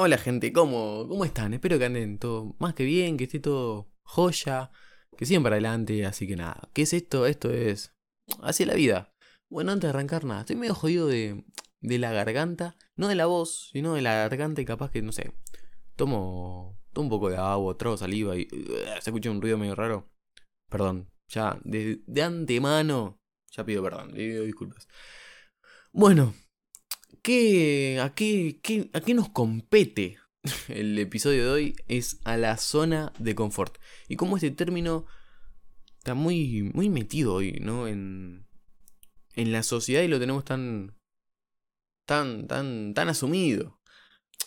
Hola gente, ¿cómo, ¿cómo están? Espero que anden todo más que bien, que esté todo joya, que sigan para adelante, así que nada. ¿Qué es esto? Esto es hacia la vida. Bueno, antes de arrancar nada, estoy medio jodido de, de la garganta, no de la voz, sino de la garganta y capaz que, no sé, tomo, tomo un poco de agua, trago saliva y se escucha un ruido medio raro. Perdón, ya de, de antemano, ya pido perdón, pido disculpas. Bueno, ¿qué, a, qué, qué, ¿a qué nos compete el episodio de hoy? Es a la zona de confort. Y cómo este término está muy, muy metido hoy, ¿no? En, en la sociedad y lo tenemos tan, tan, tan, tan asumido.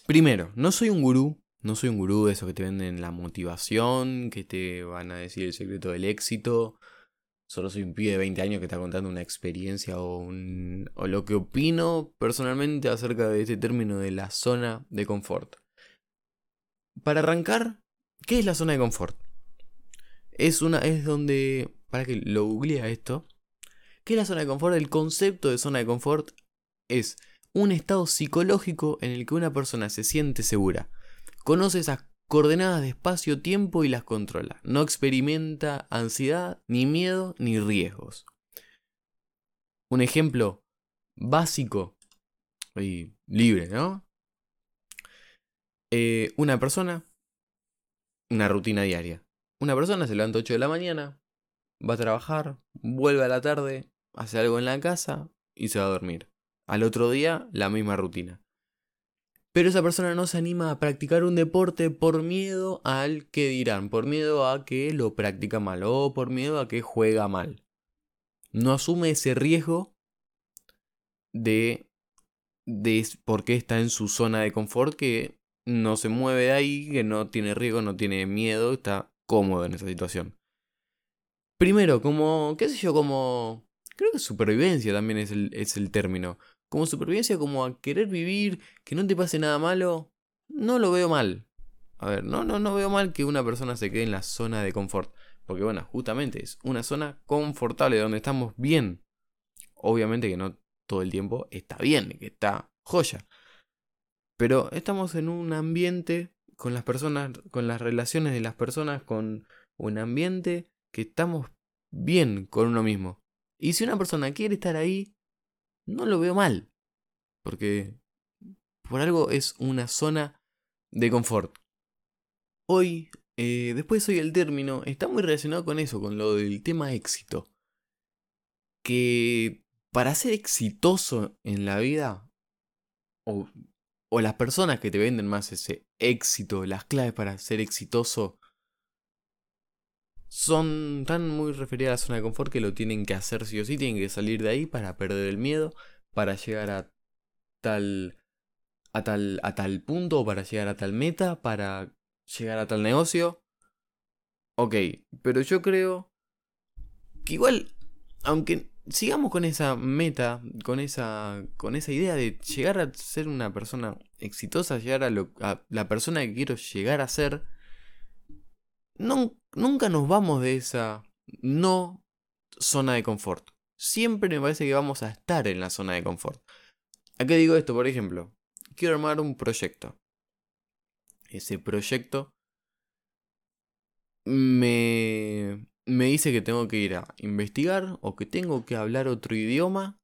Primero, no soy un gurú, no soy un gurú de esos que te venden la motivación, que te van a decir el secreto del éxito. Solo soy un pibe de 20 años que está contando una experiencia o, un, o lo que opino personalmente acerca de este término de la zona de confort. Para arrancar, ¿qué es la zona de confort? Es una es donde para que lo googlea esto. ¿Qué es la zona de confort? El concepto de zona de confort es un estado psicológico en el que una persona se siente segura, conoce esas coordenadas de espacio-tiempo y las controla. No experimenta ansiedad, ni miedo, ni riesgos. Un ejemplo básico y libre, ¿no? Eh, una persona, una rutina diaria. Una persona se levanta a 8 de la mañana, va a trabajar, vuelve a la tarde, hace algo en la casa y se va a dormir. Al otro día, la misma rutina. Pero esa persona no se anima a practicar un deporte por miedo al que dirán, por miedo a que lo practica mal o por miedo a que juega mal. No asume ese riesgo de, de por qué está en su zona de confort que no se mueve de ahí, que no tiene riesgo, no tiene miedo, está cómodo en esa situación. Primero, como, qué sé yo, como... Creo que supervivencia también es el, es el término como supervivencia, como a querer vivir, que no te pase nada malo, no lo veo mal. A ver, no, no, no veo mal que una persona se quede en la zona de confort. Porque bueno, justamente es una zona confortable donde estamos bien. Obviamente que no todo el tiempo está bien, que está joya. Pero estamos en un ambiente con las personas, con las relaciones de las personas, con un ambiente que estamos bien con uno mismo. Y si una persona quiere estar ahí, no lo veo mal. Porque por algo es una zona de confort. Hoy, eh, después hoy el término, está muy relacionado con eso, con lo del tema éxito. Que para ser exitoso en la vida, o, o las personas que te venden más ese éxito, las claves para ser exitoso, son tan muy referidas a la zona de confort que lo tienen que hacer sí o sí, tienen que salir de ahí para perder el miedo, para llegar a tal a tal a tal punto, para llegar a tal meta, para llegar a tal negocio. Ok, pero yo creo que igual aunque sigamos con esa meta, con esa con esa idea de llegar a ser una persona exitosa, llegar a, lo, a la persona que quiero llegar a ser, nunca nos vamos de esa no zona de confort. Siempre me parece que vamos a estar en la zona de confort. ¿A qué digo esto? Por ejemplo, quiero armar un proyecto. Ese proyecto me, me dice que tengo que ir a investigar o que tengo que hablar otro idioma.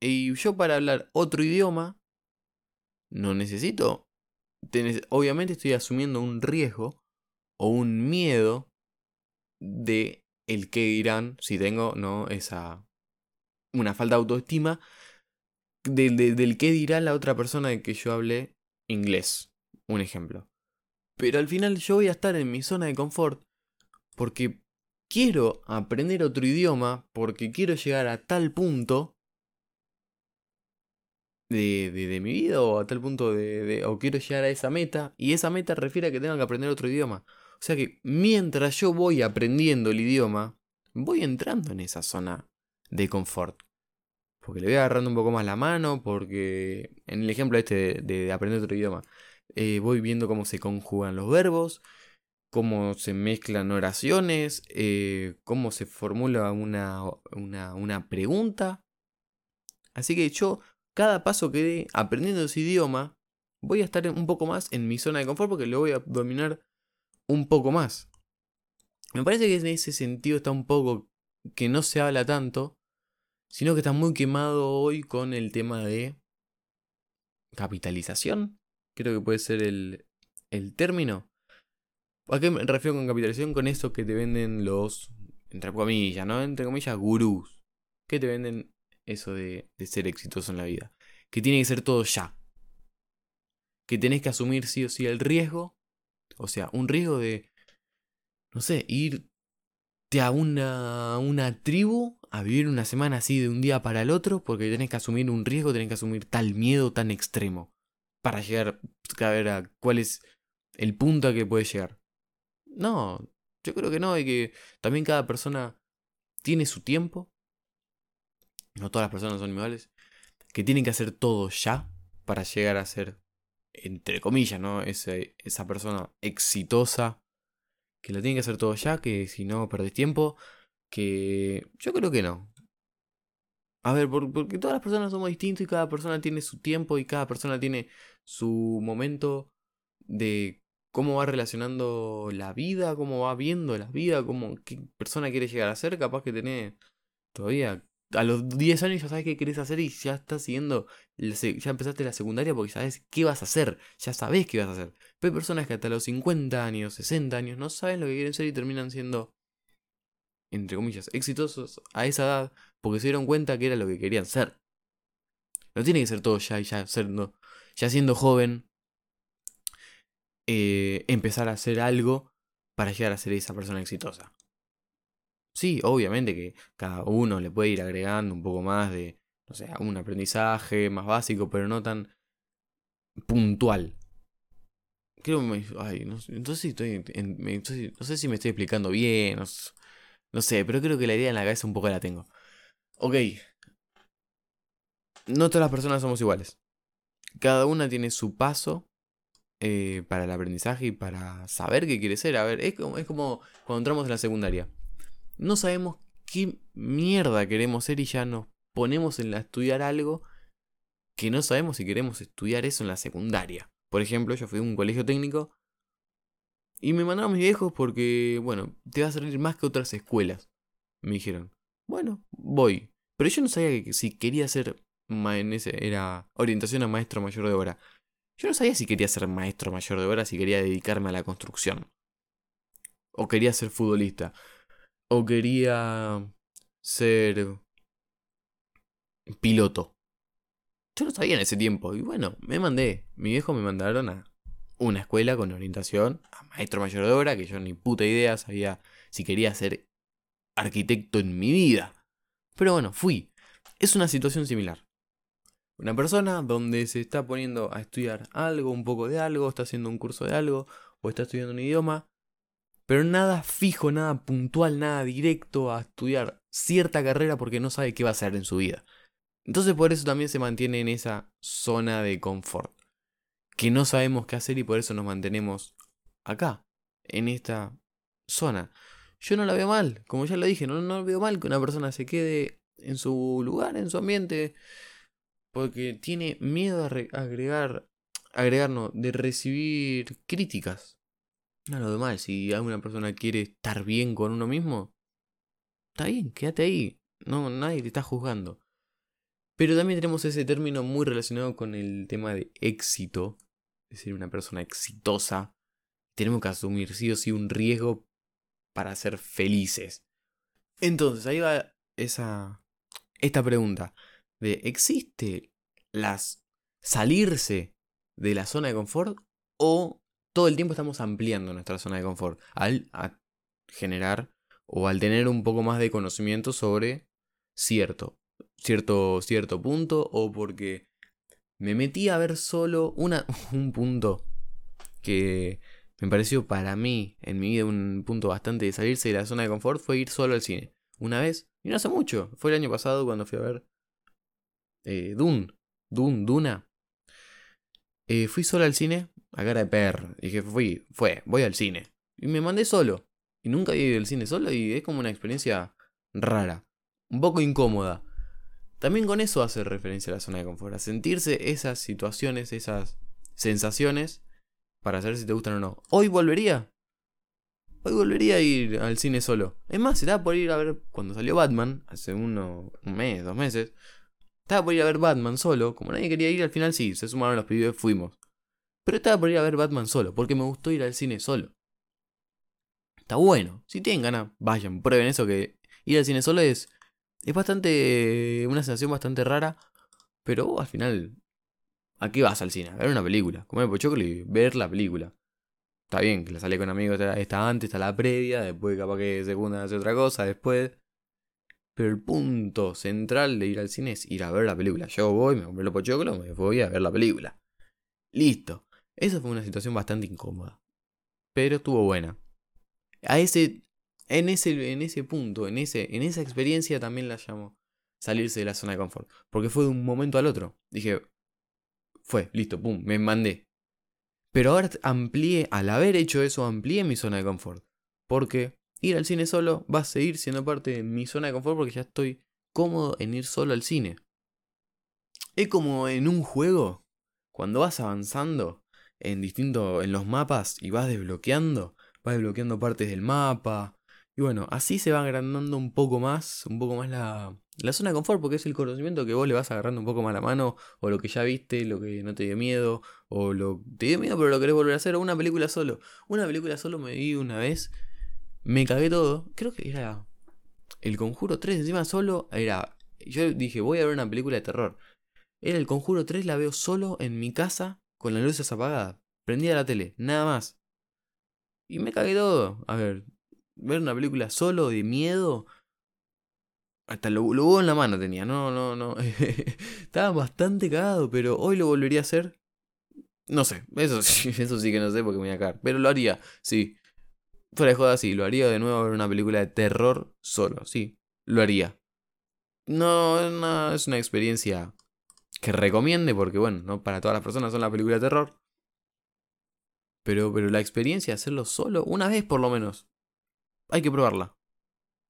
Y yo para hablar otro idioma no necesito. Obviamente estoy asumiendo un riesgo o un miedo de el que dirán si tengo no esa una falta de autoestima del que dirá la otra persona de que yo hable inglés un ejemplo. Pero al final yo voy a estar en mi zona de confort porque quiero aprender otro idioma porque quiero llegar a tal punto de, de, mi vida o a tal punto de, o quiero llegar a esa meta y esa meta refiere a que tengo que aprender otro idioma o sea que mientras yo voy aprendiendo el idioma, voy entrando en esa zona de confort. Porque le voy agarrando un poco más la mano, porque en el ejemplo este de, aprender otro idioma, eh, voy viendo cómo se conjugan los verbos, cómo se mezclan oraciones, eh, cómo se formula una, una, una pregunta. Así que yo, cada paso que dé aprendiendo ese idioma, voy a estar un poco más en mi zona de confort porque lo voy a dominar un poco más. Me parece que en ese sentido está un poco que no se habla tanto, sino que está muy quemado hoy con el tema de capitalización. Creo que puede ser el, el término. ¿A qué me refiero con capitalización? Con eso que te venden los, entre comillas, ¿no? Entre comillas, gurús. Que te venden eso de, ser exitoso en la vida. Que tiene que ser todo ya. Que tenés que asumir sí o sí el riesgo. O sea, un riesgo de, no sé, irte a una, una tribu a vivir una semana así de un día para el otro porque tenés que asumir un riesgo, tenés que asumir tal miedo tan extremo para llegar a ver a cuál es el punto a que puedes llegar. No, yo creo que no, y que también cada persona tiene su tiempo. No todas las personas son iguales. Que tienen que hacer todo ya para llegar a ser, entre comillas, ¿no? Esa persona exitosa. Que lo tienen que hacer todo ya, que si no perdés tiempo. Que yo creo que no. A ver, porque todas las personas somos distintos y cada persona tiene su tiempo y cada persona tiene su momento de cómo va relacionando la vida, cómo va viendo la vida, cómo, qué persona quiere llegar a ser, capaz que tenés todavía a los 10 años ya sabes qué querés hacer y ya estás siguiendo, ya empezaste la secundaria porque sabes qué vas a hacer, ya sabes qué vas a hacer. Pero hay personas que hasta los 50 años, 60 años no saben lo que quieren ser y terminan siendo, entre comillas, exitosos a esa edad porque se dieron cuenta que era lo que querían ser. No tiene que ser todo ya y ya, siendo, ya siendo joven, eh, empezar a hacer algo para llegar a ser esa persona exitosa. Sí, obviamente que cada uno le puede ir agregando un poco más de, no sé, un aprendizaje más básico, pero no tan puntual. Creo que ay, no, entonces estoy, no sé si me estoy explicando bien, no, sé, pero creo que la idea en la cabeza un poco la tengo. Ok, no todas las personas somos iguales. Cada una tiene su paso eh, para el aprendizaje y para saber qué quiere ser. A ver, es como, es como cuando entramos en la secundaria. No sabemos qué mierda queremos ser y ya nos ponemos en la estudiar algo que no sabemos si queremos estudiar eso en la secundaria. Por ejemplo, yo fui a un colegio técnico y me mandaron mis viejos porque, bueno, te va a servir más que otras escuelas. Me dijeron, bueno, voy. Pero yo no sabía que si quería ser, era orientación a maestro mayor de obra. Yo no sabía si quería ser maestro mayor de obra, si quería dedicarme a la construcción. O quería ser futbolista. O quería ser piloto. Yo no sabía en ese tiempo. Y bueno, me mandé. Mi viejo me mandaron a una escuela con orientación a maestro mayor de obra, que yo ni puta idea sabía si quería ser arquitecto en mi vida. Pero bueno, fui. Es una situación similar. Una persona donde se está poniendo a estudiar algo, un poco de algo, está haciendo un curso de algo, o está estudiando un idioma, pero nada fijo, nada puntual, nada directo a estudiar cierta carrera porque no sabe qué va a hacer en su vida. Entonces por eso también se mantiene en esa zona de confort, que no sabemos qué hacer y por eso nos mantenemos acá, en esta zona. Yo no la veo mal, como ya lo dije, no, no veo mal que una persona se quede en su lugar, en su ambiente, porque tiene miedo a agregar, agregarnos, de recibir críticas. No lo mal, si alguna persona quiere estar bien con uno mismo, está bien, quédate ahí. No, nadie te está juzgando. Pero también tenemos ese término muy relacionado con el tema de éxito. Es decir, una persona exitosa. Tenemos que asumir sí o sí un riesgo para ser felices. Entonces, ahí va esa, esta pregunta de ¿existe las salirse de la zona de confort o todo el tiempo estamos ampliando nuestra zona de confort al generar o al tener un poco más de conocimiento sobre cierto, cierto, cierto punto o porque me metí a ver solo una, un punto que me pareció para mí en mi vida un punto bastante de salirse de la zona de confort fue ir solo al cine. Una vez, y no hace mucho, fue el año pasado cuando fui a ver eh, Dune, Dune, Duna. Eh, fui solo al cine a cara de perro. Dije, fui, fue, voy al cine. Y me mandé solo. Y nunca había ido al cine solo y es como una experiencia rara. Un poco incómoda. También con eso hace referencia a la zona de confort. A sentirse esas situaciones, esas sensaciones para saber si te gustan o no. Hoy volvería. Hoy volvería a ir al cine solo. Es más, estaba por ir a ver cuando salió Batman, hace uno, un mes, dos meses. Estaba por ir a ver Batman solo. Como nadie quería ir, al final sí, se sumaron los pibes, fuimos. Pero estaba por ir a ver Batman solo, porque me gustó ir al cine solo. Está bueno. Si tienen ganas, vayan, prueben eso que ir al cine solo es. Es bastante. una sensación bastante rara. Pero al final. ¿A qué vas al cine? A ver una película. Comer pochoclo y ver la película. Está bien, que la sale con amigos, está antes, está la previa, después capaz que segunda hace otra cosa, después. Pero el punto central de ir al cine es ir a ver la película. Yo voy, me compré los pochoclos, me voy a ver la película. Listo. Esa fue una situación bastante incómoda. Pero estuvo buena. A ese. En ese, en ese punto, en, ese, en esa experiencia también la llamo salirse de la zona de confort. Porque fue de un momento al otro. Dije, fue, listo, pum, me mandé. Pero ahora amplié, al haber hecho eso, amplié mi zona de confort. Porque ir al cine solo va a seguir siendo parte de mi zona de confort porque ya estoy cómodo en ir solo al cine. Es como en un juego, cuando vas avanzando en distintos, en los mapas y vas desbloqueando, vas desbloqueando partes del mapa. Y bueno, así se va agrandando un poco más, un poco más la, la zona de confort, porque es el conocimiento que vos le vas agarrando un poco más la mano, o lo que ya viste, lo que no te dio miedo, o lo te dio miedo pero lo querés volver a hacer, o una película solo. Una película solo me vi una vez, me cagué todo, creo que era El Conjuro 3, encima solo era... Yo dije, voy a ver una película de terror. Era El Conjuro 3, la veo solo en mi casa, con las luces apagadas. Prendía la tele, nada más. Y me cagué todo. A ver, ver una película solo de miedo hasta lo, lo en la mano tenía, no, no, no. Estaba bastante cagado, pero hoy lo volvería a hacer. No sé, eso sí, eso sí que no sé porque me voy a cagar. Pero lo haría, sí. Fuera de joda, sí, lo haría de nuevo ver una película de terror solo, sí, lo haría. No, no es una experiencia que recomiende porque, bueno, no para todas las personas son las películas de terror. Pero, pero la experiencia de hacerlo solo, una vez por lo menos, hay que probarla.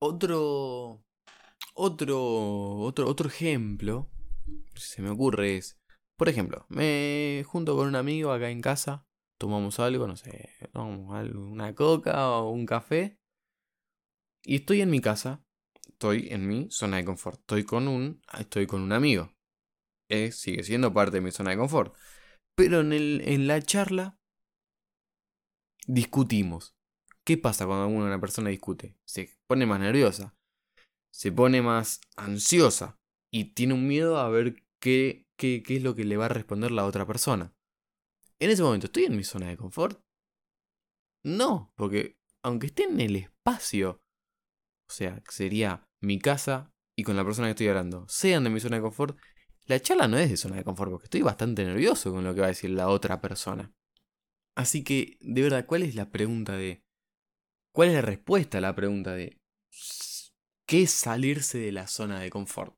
Otro otro, otro, otro ejemplo, se me ocurre es, por ejemplo, me junto con un amigo acá en casa, tomamos algo, no sé, tomamos algo, una coca o un café, y estoy en mi casa, estoy en mi zona de confort, estoy con un, estoy con un amigo, sigue siendo parte de mi zona de confort, pero en, el, en la charla discutimos. ¿Qué pasa cuando una persona discute? Se pone más nerviosa se pone más ansiosa y tiene un miedo a ver qué, qué, qué es lo que le va a responder la otra persona. En ese momento, ¿estoy en mi zona de confort? No, porque aunque esté en el espacio, o sea, sería mi casa y con la persona que estoy hablando, sean de mi zona de confort, la charla no es de zona de confort, porque estoy bastante nervioso con lo que va a decir la otra persona. Así que, de verdad, ¿cuál es la pregunta de... ¿Cuál es la respuesta a la pregunta de ¿Qué es salirse de la zona de confort?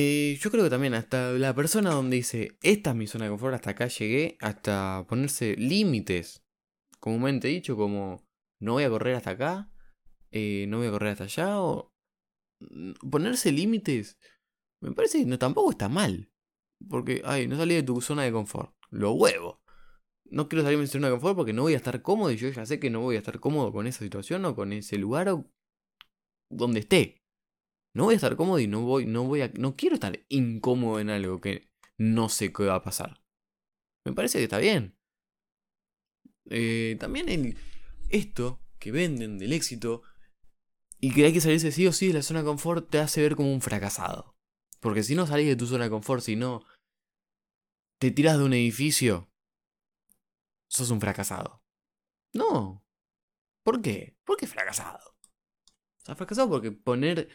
Eh, yo creo que también hasta la persona donde dice, esta es mi zona de confort, hasta acá llegué, hasta ponerse límites, comúnmente dicho, como no voy a correr hasta acá, eh, no voy a correr hasta allá, o ponerse límites, me parece que no, tampoco está mal. Porque, ay, no salí de tu zona de confort, lo huevo. No quiero salir de mi zona de confort porque no voy a estar cómodo y yo ya sé que no voy a estar cómodo con esa situación o con ese lugar o donde esté. No voy a estar cómodo y no voy, no voy a, no quiero estar incómodo en algo que no sé qué va a pasar. Me parece que está bien. Eh, también el, esto que venden del éxito y que hay que salirse sí o sí de la zona de confort te hace ver como un fracasado. Porque si no salís de tu zona de confort, si no te tiras de un edificio, sos un fracasado. No. ¿Por qué? ¿Por qué fracasado? Está fracasado porque poner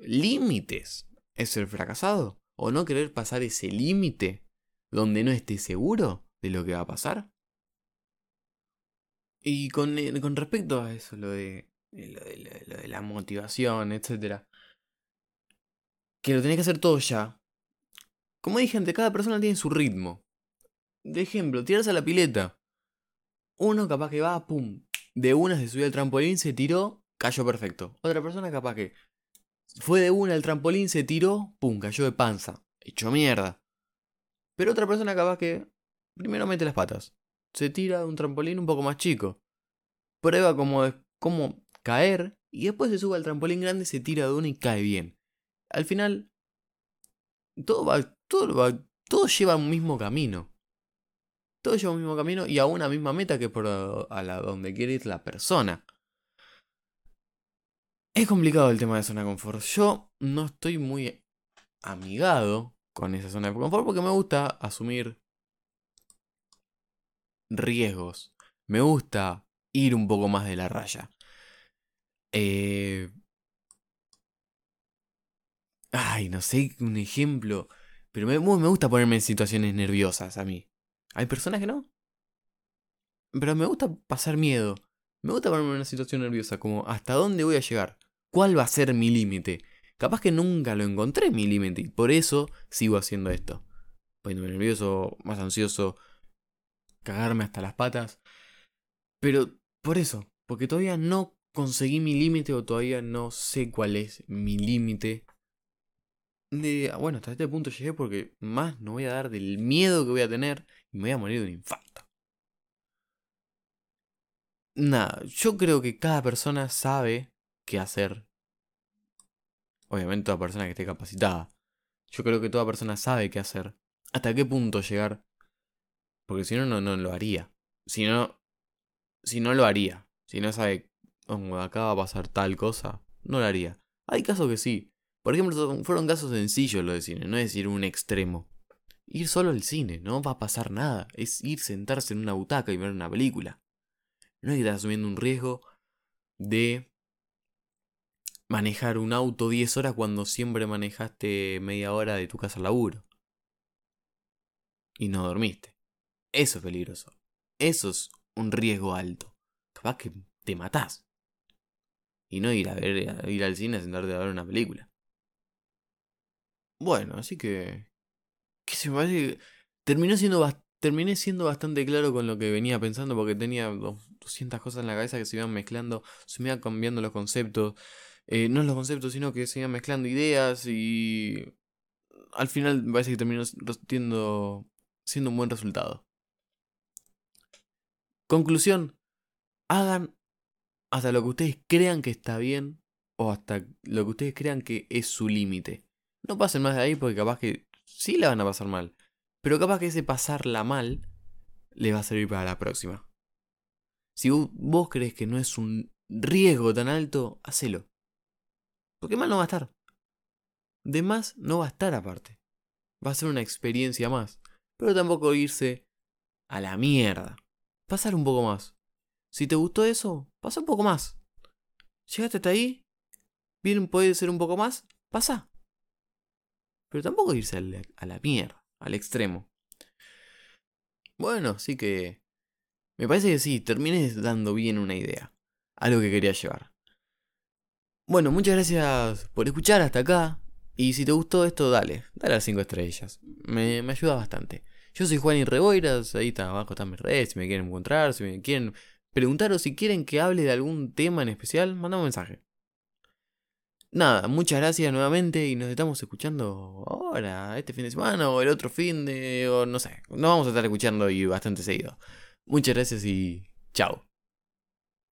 límites es ser fracasado. O no querer pasar ese límite donde no esté seguro de lo que va a pasar. Y con, eh, con respecto a eso, lo de, lo de, la motivación, etc. Que lo tenés que hacer todo ya. Como dije antes, cada persona tiene su ritmo. De ejemplo, tirarse a la pileta. Uno capaz que va, pum, de una se subió al trampolín, se tiró cayó perfecto. Otra persona capaz que fue de una al trampolín, se tiró, pum, cayó de panza. Hecho mierda. Pero otra persona capaz que primero mete las patas. Se tira de un trampolín un poco más chico. Prueba como, cómo caer y después se sube al trampolín grande, se tira de uno y cae bien. Al final, todo va, todo va, todo lleva un mismo camino. Todo lleva un mismo camino y a una misma meta que por a la donde quiere ir la persona. Es complicado el tema de zona de confort. Yo no estoy muy amigado con esa zona de confort porque me gusta asumir riesgos. Me gusta ir un poco más de la raya. Eh... Ay, no sé, un ejemplo. Pero me, me gusta ponerme en situaciones nerviosas a mí. Hay personas que no. Pero me gusta pasar miedo. Me gusta ponerme en una situación nerviosa, como hasta dónde voy a llegar. ¿Cuál va a ser mi límite? Capaz que nunca lo encontré mi límite y por eso sigo haciendo esto. Poniéndome nervioso, más ansioso, cagarme hasta las patas. Pero por eso, porque todavía no conseguí mi límite o todavía no sé cuál es mi límite. De, bueno, hasta este punto llegué porque más no voy a dar del miedo que voy a tener y me voy a morir de un infarto. Nada, yo creo que cada persona sabe qué hacer. Obviamente toda persona que esté capacitada. Yo creo que toda persona sabe qué hacer. Hasta qué punto llegar. Porque si no, no, no lo haría. Si no, si no lo haría. Si no sabe, oh, acá va a pasar tal cosa, no lo haría. Hay casos que sí. Por ejemplo, fueron casos sencillos lo de cine, no es decir un extremo. Ir solo al cine, no va a pasar nada. Es ir, sentarse en una butaca y ver una película. No hay que estar asumiendo un riesgo de manejar un auto 10 horas cuando siempre manejaste media hora de tu casa al laburo. Y no dormiste. Eso es peligroso. Eso es un riesgo alto. Capaz que te matás. Y no ir a ver, ir al cine a sentarte a ver una película. Bueno, así que. ¿Qué se me parece? Terminó siendo terminé siendo bastante claro con lo que venía pensando porque tenía 200 cosas en la cabeza que se iban mezclando, se me iban cambiando los conceptos. Eh, no los conceptos, sino que se mezclando ideas y. Al final me parece que terminó siendo, siendo un buen resultado. Conclusión, hagan hasta lo que ustedes crean que está bien o hasta lo que ustedes crean que es su límite. No pasen más de ahí porque capaz que sí la van a pasar mal. Pero capaz que ese pasarla mal le va a servir para la próxima. Si vos crees que no es un riesgo tan alto, hacelo. Porque mal no va a estar. De más no va a estar aparte. Va a ser una experiencia más. Pero tampoco irse a la mierda pasar un poco más. Si te gustó eso, pasa un poco más. Llegaste hasta ahí, bien puede ser un poco más, pasa. Pero tampoco irse a la mierda, al extremo. Bueno, sí que... Me parece que sí, termines dando bien una idea. Algo que quería llevar. Bueno, muchas gracias por escuchar hasta acá. Y si te gustó esto, dale, dale a 5 estrellas. Me, me ayuda bastante. Yo soy Juan y Reboiras, ahí está abajo están mis redes, si me quieren encontrar, si me quieren preguntar o si quieren que hable de algún tema en especial, manda un mensaje. Nada, muchas gracias nuevamente y nos estamos escuchando ahora, este fin de semana o el otro fin de, o no sé, nos vamos a estar escuchando y bastante seguido. Muchas gracias y chao.